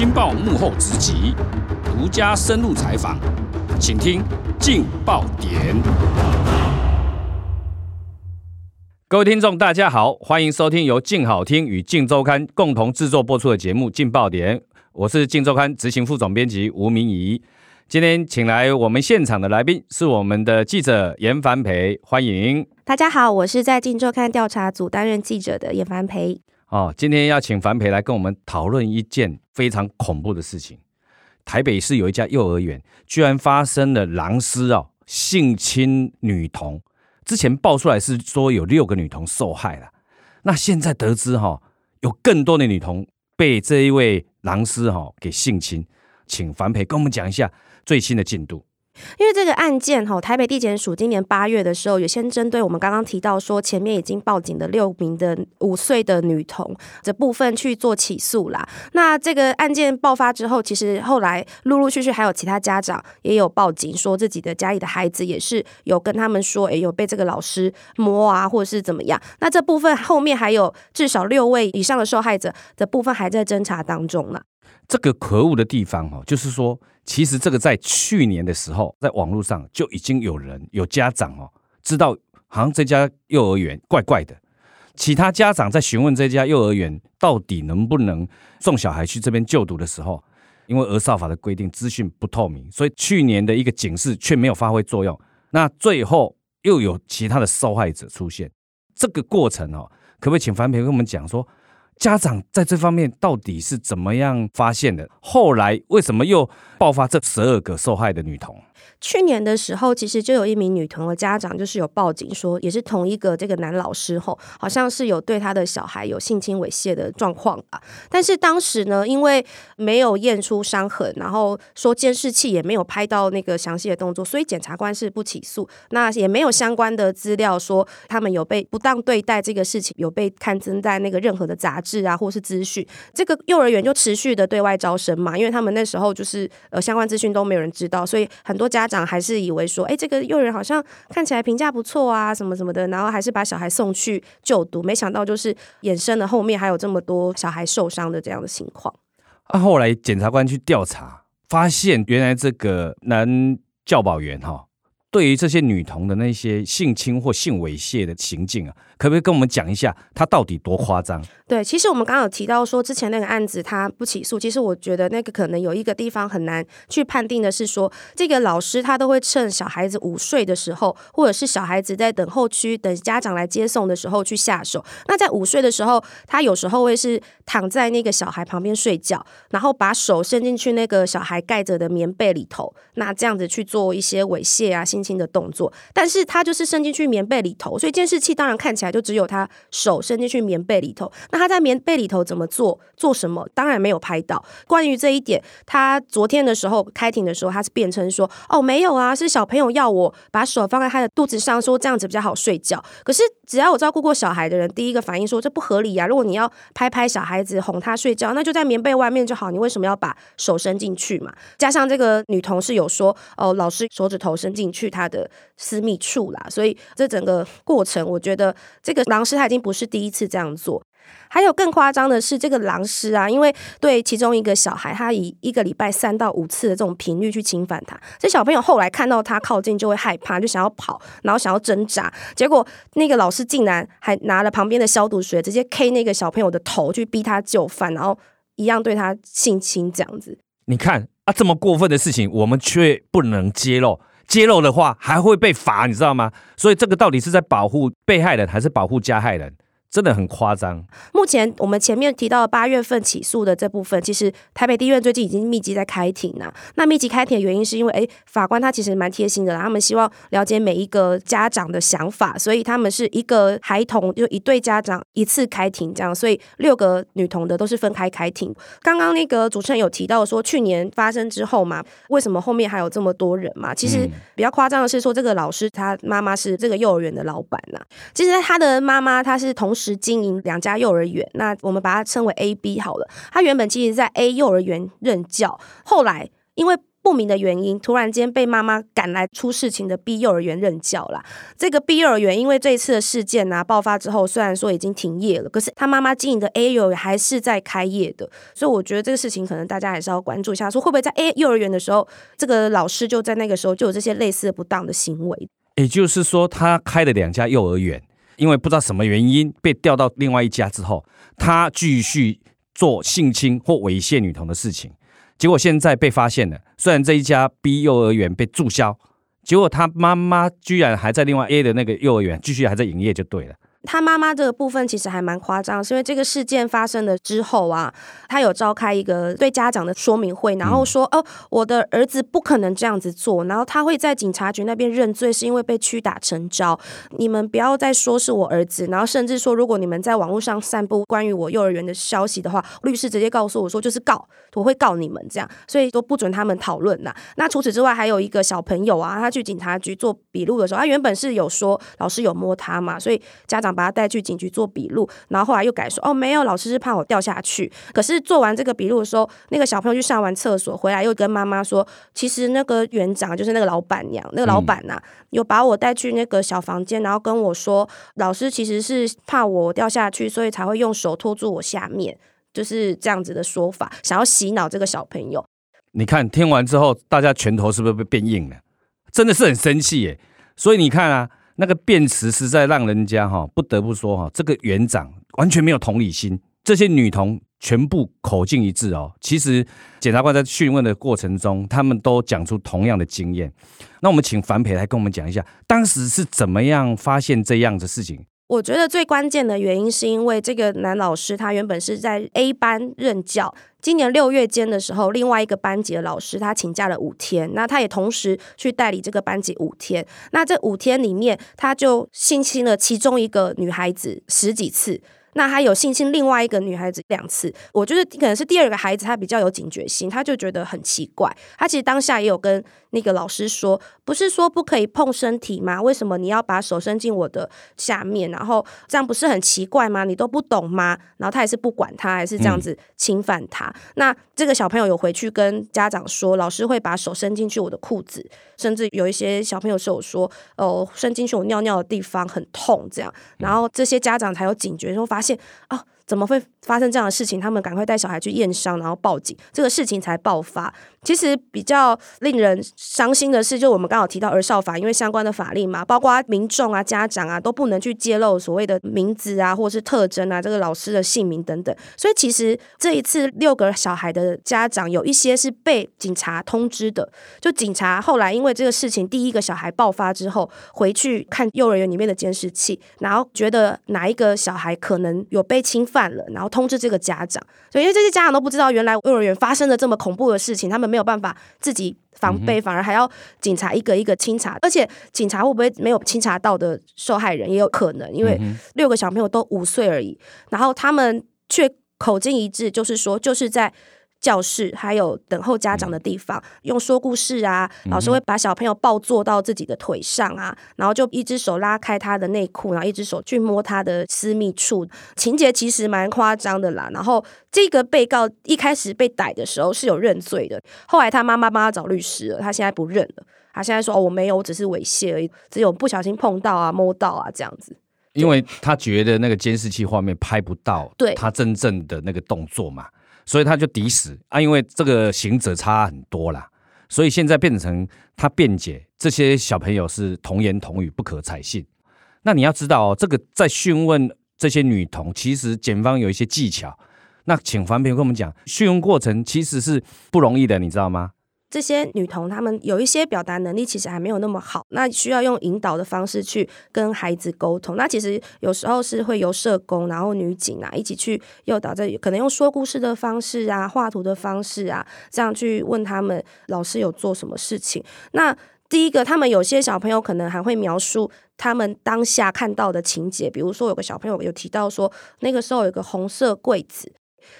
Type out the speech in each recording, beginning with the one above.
镜报幕后直击，独家深入采访，请听劲爆点。各位听众，大家好，欢迎收听由镜好听与镜周刊共同制作播出的节目《劲爆点》，我是镜周刊执行副总编辑吴明仪。今天请来我们现场的来宾是我们的记者严凡培，欢迎。大家好，我是在镜周刊调查组担任记者的叶凡培。哦，今天要请凡培来跟我们讨论一件非常恐怖的事情。台北市有一家幼儿园，居然发生了狼师哦性侵女童。之前爆出来是说有六个女童受害了，那现在得知哈、哦、有更多的女童被这一位狼师哈、哦、给性侵，请凡培跟我们讲一下。最新的进度，因为这个案件哈，台北地检署今年八月的时候，有先针对我们刚刚提到说前面已经报警的六名的五岁的女童这部分去做起诉啦。那这个案件爆发之后，其实后来陆陆续续还有其他家长也有报警，说自己的家里的孩子也是有跟他们说，哎，有被这个老师摸啊，或者是怎么样。那这部分后面还有至少六位以上的受害者的部分还在侦查当中呢。这个可恶的地方哦，就是说，其实这个在去年的时候，在网络上就已经有人有家长哦，知道好像这家幼儿园怪怪的，其他家长在询问这家幼儿园到底能不能送小孩去这边就读的时候，因为儿少法的规定资讯不透明，所以去年的一个警示却没有发挥作用。那最后又有其他的受害者出现，这个过程哦，可不可以请樊培跟我们讲说？家长在这方面到底是怎么样发现的？后来为什么又爆发这十二个受害的女童？去年的时候，其实就有一名女童的家长，就是有报警说，也是同一个这个男老师后，好像是有对他的小孩有性侵猥亵的状况啊。但是当时呢，因为没有验出伤痕，然后说监视器也没有拍到那个详细的动作，所以检察官是不起诉。那也没有相关的资料说他们有被不当对待这个事情有被刊登在那个任何的杂志啊，或是资讯。这个幼儿园就持续的对外招生嘛，因为他们那时候就是呃相关资讯都没有人知道，所以很多家。长还是以为说，哎，这个幼儿园好像看起来评价不错啊，什么什么的，然后还是把小孩送去就读，没想到就是衍生了后面还有这么多小孩受伤的这样的情况。啊，后来检察官去调查，发现原来这个男教保员哈。对于这些女童的那些性侵或性猥亵的行径啊，可不可以跟我们讲一下，他到底多夸张？对，其实我们刚刚有提到说，之前那个案子他不起诉，其实我觉得那个可能有一个地方很难去判定的是说，这个老师他都会趁小孩子午睡的时候，或者是小孩子在等候区等家长来接送的时候去下手。那在午睡的时候，他有时候会是躺在那个小孩旁边睡觉，然后把手伸进去那个小孩盖着的棉被里头，那这样子去做一些猥亵啊性。侵的动作，但是他就是伸进去棉被里头，所以监视器当然看起来就只有他手伸进去棉被里头。那他在棉被里头怎么做，做什么，当然没有拍到。关于这一点，他昨天的时候开庭的时候，他是辩称说：“哦，没有啊，是小朋友要我把手放在他的肚子上，说这样子比较好睡觉。”可是只要有照顾过小孩的人，第一个反应说这不合理呀、啊。如果你要拍拍小孩子哄他睡觉，那就在棉被外面就好，你为什么要把手伸进去嘛？加上这个女同事有说：“哦，老师手指头伸进去。”他的私密处啦，所以这整个过程，我觉得这个狼师他已经不是第一次这样做。还有更夸张的是，这个狼师啊，因为对其中一个小孩，他以一个礼拜三到五次的这种频率去侵犯他，这小朋友后来看到他靠近就会害怕，就想要跑，然后想要挣扎，结果那个老师竟然还拿了旁边的消毒水，直接 K 那个小朋友的头，去逼他就范，然后一样对他性侵这样子。你看啊，这么过分的事情，我们却不能揭露。揭露的话还会被罚，你知道吗？所以这个到底是在保护被害人还是保护加害人？真的很夸张。目前我们前面提到八月份起诉的这部分，其实台北地院最近已经密集在开庭了。那密集开庭的原因是因为，哎，法官他其实蛮贴心的，他们希望了解每一个家长的想法，所以他们是一个孩童就一对家长一次开庭这样，所以六个女童的都是分开开庭。刚刚那个主持人有提到说，去年发生之后嘛，为什么后面还有这么多人嘛？其实比较夸张的是说，这个老师他妈妈是这个幼儿园的老板呐。其实他的妈妈她是同是经营两家幼儿园，那我们把它称为 A、B 好了。他原本其实，在 A 幼儿园任教，后来因为不明的原因，突然间被妈妈赶来出事情的 B 幼儿园任教啦。这个 B 幼儿园因为这一次的事件啊爆发之后，虽然说已经停业了，可是他妈妈经营的 A 幼儿园还是在开业的。所以我觉得这个事情可能大家还是要关注一下，说会不会在 A 幼儿园的时候，这个老师就在那个时候就有这些类似的不当的行为。也就是说，他开了两家幼儿园，因为不知道什么原因被调到另外一家之后，他继续做性侵或猥亵女童的事情。结果现在被发现了，虽然这一家 B 幼儿园被注销，结果他妈妈居然还在另外 A 的那个幼儿园继续还在营业，就对了。他妈妈这个部分其实还蛮夸张，是因为这个事件发生了之后啊，他有召开一个对家长的说明会，然后说：“哦，我的儿子不可能这样子做，然后他会在警察局那边认罪，是因为被屈打成招。你们不要再说是我儿子，然后甚至说，如果你们在网络上散布关于我幼儿园的消息的话，律师直接告诉我说就是告，我会告你们这样，所以都不准他们讨论呐。那除此之外，还有一个小朋友啊，他去警察局做笔录的时候，他原本是有说老师有摸他嘛，所以家长。把他带去警局做笔录，然后后来又改说哦，没有，老师是怕我掉下去。可是做完这个笔录的时候，那个小朋友去上完厕所回来，又跟妈妈说，其实那个园长就是那个老板娘，那个老板呐、啊，有把我带去那个小房间，然后跟我说，老师其实是怕我掉下去，所以才会用手托住我下面，就是这样子的说法，想要洗脑这个小朋友。你看听完之后，大家拳头是不是被变硬了？真的是很生气耶。所以你看啊。那个辩词实在让人家哈不得不说哈，这个园长完全没有同理心。这些女童全部口径一致哦。其实检察官在讯问的过程中，他们都讲出同样的经验。那我们请樊培来跟我们讲一下，当时是怎么样发现这样的事情？我觉得最关键的原因是因为这个男老师他原本是在 A 班任教，今年六月间的时候，另外一个班级的老师他请假了五天，那他也同时去代理这个班级五天，那这五天里面他就性侵了其中一个女孩子十几次。那他有性侵另外一个女孩子两次，我觉得可能是第二个孩子他比较有警觉心，他就觉得很奇怪。他其实当下也有跟那个老师说，不是说不可以碰身体吗？为什么你要把手伸进我的下面？然后这样不是很奇怪吗？你都不懂吗？然后他也是不管他，还是这样子侵犯他。嗯、那这个小朋友有回去跟家长说，老师会把手伸进去我的裤子，甚至有一些小朋友是有说，哦，伸进去我尿尿的地方很痛这样。然后这些家长才有警觉，说发现啊。怎么会发生这样的事情？他们赶快带小孩去验伤，然后报警，这个事情才爆发。其实比较令人伤心的是，就我们刚好提到儿少法，因为相关的法令嘛，包括民众啊、家长啊都不能去揭露所谓的名字啊，或是特征啊，这个老师的姓名等等。所以其实这一次六个小孩的家长有一些是被警察通知的，就警察后来因为这个事情，第一个小孩爆发之后，回去看幼儿园里面的监视器，然后觉得哪一个小孩可能有被侵犯。了，然后通知这个家长，所以因为这些家长都不知道原来幼儿园发生了这么恐怖的事情，他们没有办法自己防备，反而还要警察一个一个清查，而且警察会不会没有清查到的受害人也有可能，因为六个小朋友都五岁而已，然后他们却口径一致，就是说就是在。教室还有等候家长的地方，用说故事啊，老师会把小朋友抱坐到自己的腿上啊，然后就一只手拉开他的内裤，然后一只手去摸他的私密处，情节其实蛮夸张的啦。然后这个被告一开始被逮的时候是有认罪的，后来他妈妈帮他找律师了，他现在不认了，他现在说哦，我没有，我只是猥亵而已，只有不小心碰到啊、摸到啊这样子。因为他觉得那个监视器画面拍不到对他真正的那个动作嘛。所以他就抵死啊，因为这个刑责差很多啦，所以现在变成他辩解，这些小朋友是童言童语，不可采信。那你要知道哦，这个在讯问这些女童，其实检方有一些技巧。那请樊平跟我们讲，讯问过程其实是不容易的，你知道吗？这些女童，她们有一些表达能力其实还没有那么好，那需要用引导的方式去跟孩子沟通。那其实有时候是会由社工，然后女警啊一起去诱导，这可能用说故事的方式啊、画图的方式啊，这样去问他们老师有做什么事情。那第一个，他们有些小朋友可能还会描述他们当下看到的情节，比如说有个小朋友有提到说，那个时候有个红色柜子。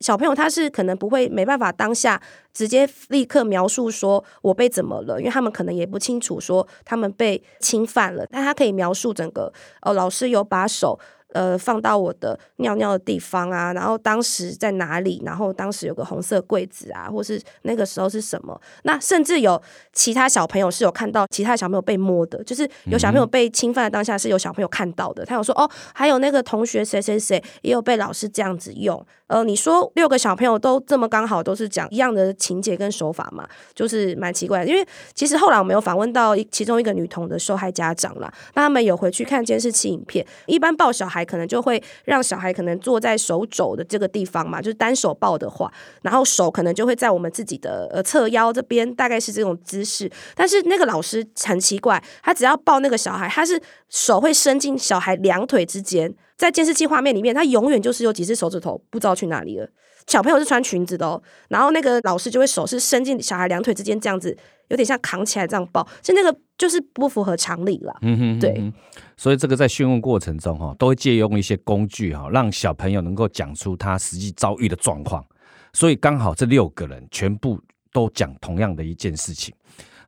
小朋友他是可能不会没办法当下直接立刻描述说我被怎么了，因为他们可能也不清楚说他们被侵犯了，但他可以描述整个哦，老师有把手呃放到我的尿尿的地方啊，然后当时在哪里，然后当时有个红色柜子啊，或是那个时候是什么？那甚至有其他小朋友是有看到其他小朋友被摸的，就是有小朋友被侵犯的当下是有小朋友看到的，他有说哦，还有那个同学谁谁谁也有被老师这样子用。呃，你说六个小朋友都这么刚好都是讲一样的情节跟手法嘛，就是蛮奇怪的。因为其实后来我们有访问到其中一个女童的受害家长啦，那他们有回去看监视器影片。一般抱小孩可能就会让小孩可能坐在手肘的这个地方嘛，就是单手抱的话，然后手可能就会在我们自己的呃侧腰这边，大概是这种姿势。但是那个老师很奇怪，他只要抱那个小孩，他是手会伸进小孩两腿之间。在监视器画面里面，他永远就是有几只手指头不知道去哪里了。小朋友是穿裙子的哦，然后那个老师就会手是伸进小孩两腿之间，这样子有点像扛起来这样抱，是那个就是不符合常理了。嗯哼，对。所以这个在讯问过程中哈，都会借用一些工具哈，让小朋友能够讲出他实际遭遇的状况。所以刚好这六个人全部都讲同样的一件事情。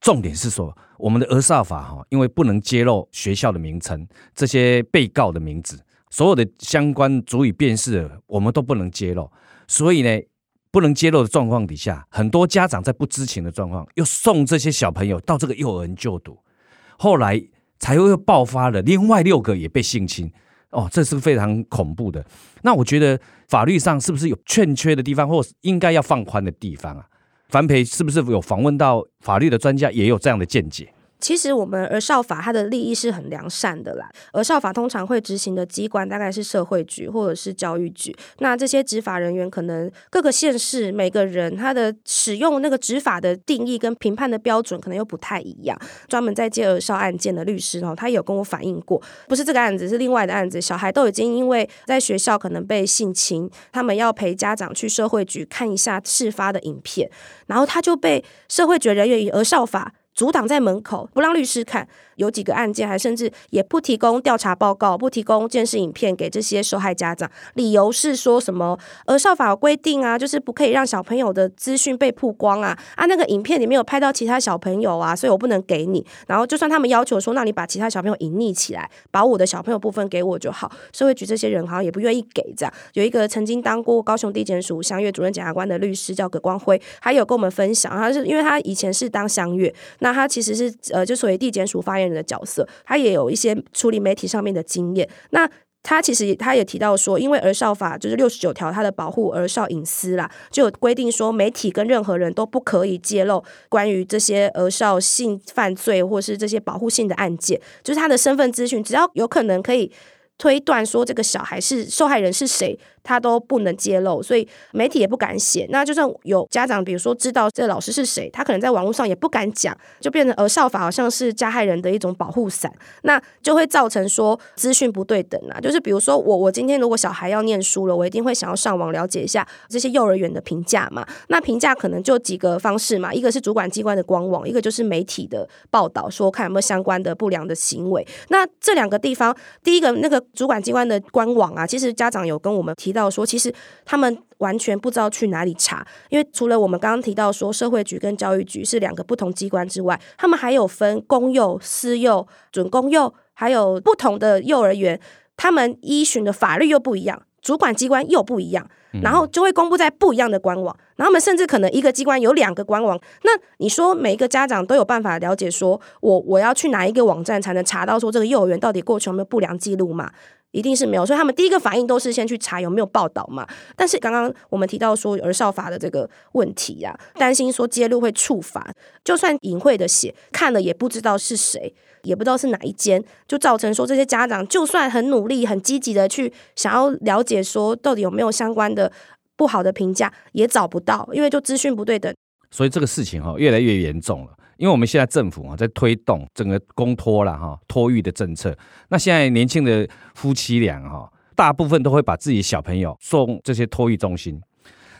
重点是说，我们的儿少法哈，因为不能揭露学校的名称，这些被告的名字。所有的相关足以辨识的，我们都不能揭露。所以呢，不能揭露的状况底下，很多家长在不知情的状况，又送这些小朋友到这个幼儿园就读，后来才会爆发了。另外六个也被性侵，哦，这是非常恐怖的。那我觉得法律上是不是有欠缺的地方，或应该要放宽的地方啊？樊培是不是有访问到法律的专家，也有这样的见解？其实我们儿少法它的利益是很良善的啦。儿少法通常会执行的机关大概是社会局或者是教育局。那这些执法人员可能各个县市每个人他的使用那个执法的定义跟评判的标准可能又不太一样。专门在接儿少案件的律师哦，他有跟我反映过，不是这个案子，是另外的案子。小孩都已经因为在学校可能被性侵，他们要陪家长去社会局看一下事发的影片，然后他就被社会局人员以儿少法阻挡在门口，不让律师看。有几个案件还甚至也不提供调查报告，不提供监视影片给这些受害家长，理由是说什么？儿少法规定啊，就是不可以让小朋友的资讯被曝光啊啊，那个影片里面有拍到其他小朋友啊，所以我不能给你。然后就算他们要求说，那你把其他小朋友隐匿起来，把我的小朋友部分给我就好。社会局这些人好像也不愿意给这样。有一个曾经当过高雄地检署襄阅主任检察官的律师叫葛光辉，他有跟我们分享，他是因为他以前是当相约，那他其实是呃就属于地检署发言人的角色，他也有一些处理媒体上面的经验。那他其实他也提到说，因为儿少法就是六十九条，它的保护儿少隐私啦，就有规定说，媒体跟任何人都不可以揭露关于这些儿少性犯罪或是这些保护性的案件，就是他的身份资讯，只要有可能可以推断说这个小孩是受害人是谁。他都不能揭露，所以媒体也不敢写。那就算有家长，比如说知道这老师是谁，他可能在网络上也不敢讲，就变成儿少法好像是加害人的一种保护伞，那就会造成说资讯不对等啊。就是比如说我，我今天如果小孩要念书了，我一定会想要上网了解一下这些幼儿园的评价嘛。那评价可能就几个方式嘛，一个是主管机关的官网，一个就是媒体的报道，说看有没有相关的不良的行为。那这两个地方，第一个那个主管机关的官网啊，其实家长有跟我们提。到说，其实他们完全不知道去哪里查，因为除了我们刚刚提到说社会局跟教育局是两个不同机关之外，他们还有分公幼、私幼、准公幼，还有不同的幼儿园，他们依循的法律又不一样，主管机关又不一样，然后就会公布在不一样的官网，然后我们甚至可能一个机关有两个官网，那你说每一个家长都有办法了解说，我我要去哪一个网站才能查到说这个幼儿园到底过去有没有不良记录吗？一定是没有，所以他们第一个反应都是先去查有没有报道嘛。但是刚刚我们提到说儿少法的这个问题呀、啊，担心说揭露会触法，就算隐晦的写，看了也不知道是谁，也不知道是哪一间，就造成说这些家长就算很努力、很积极的去想要了解说到底有没有相关的不好的评价，也找不到，因为就资讯不对等。所以这个事情哈越来越严重了。因为我们现在政府啊在推动整个公托了哈托育的政策，那现在年轻的夫妻俩哈，大部分都会把自己小朋友送这些托育中心。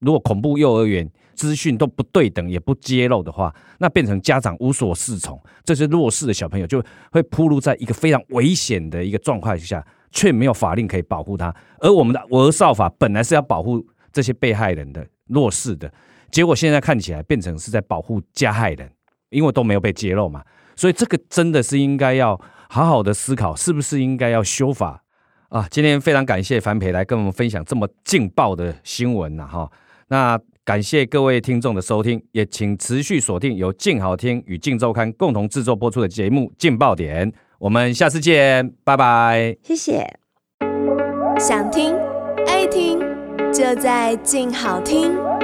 如果恐怖幼儿园资讯都不对等也不揭露的话，那变成家长无所适从，这些弱势的小朋友就会暴露在一个非常危险的一个状况下，却没有法令可以保护他。而我们的儿少法本来是要保护这些被害人的弱势的，结果现在看起来变成是在保护加害人。因为都没有被揭露嘛，所以这个真的是应该要好好的思考，是不是应该要修法，啊，今天非常感谢樊培来跟我们分享这么劲爆的新闻呐哈。那感谢各位听众的收听，也请持续锁定由静好听与静周刊共同制作播出的节目《劲爆点》。我们下次见，拜拜。谢谢。想听爱听，就在静好听。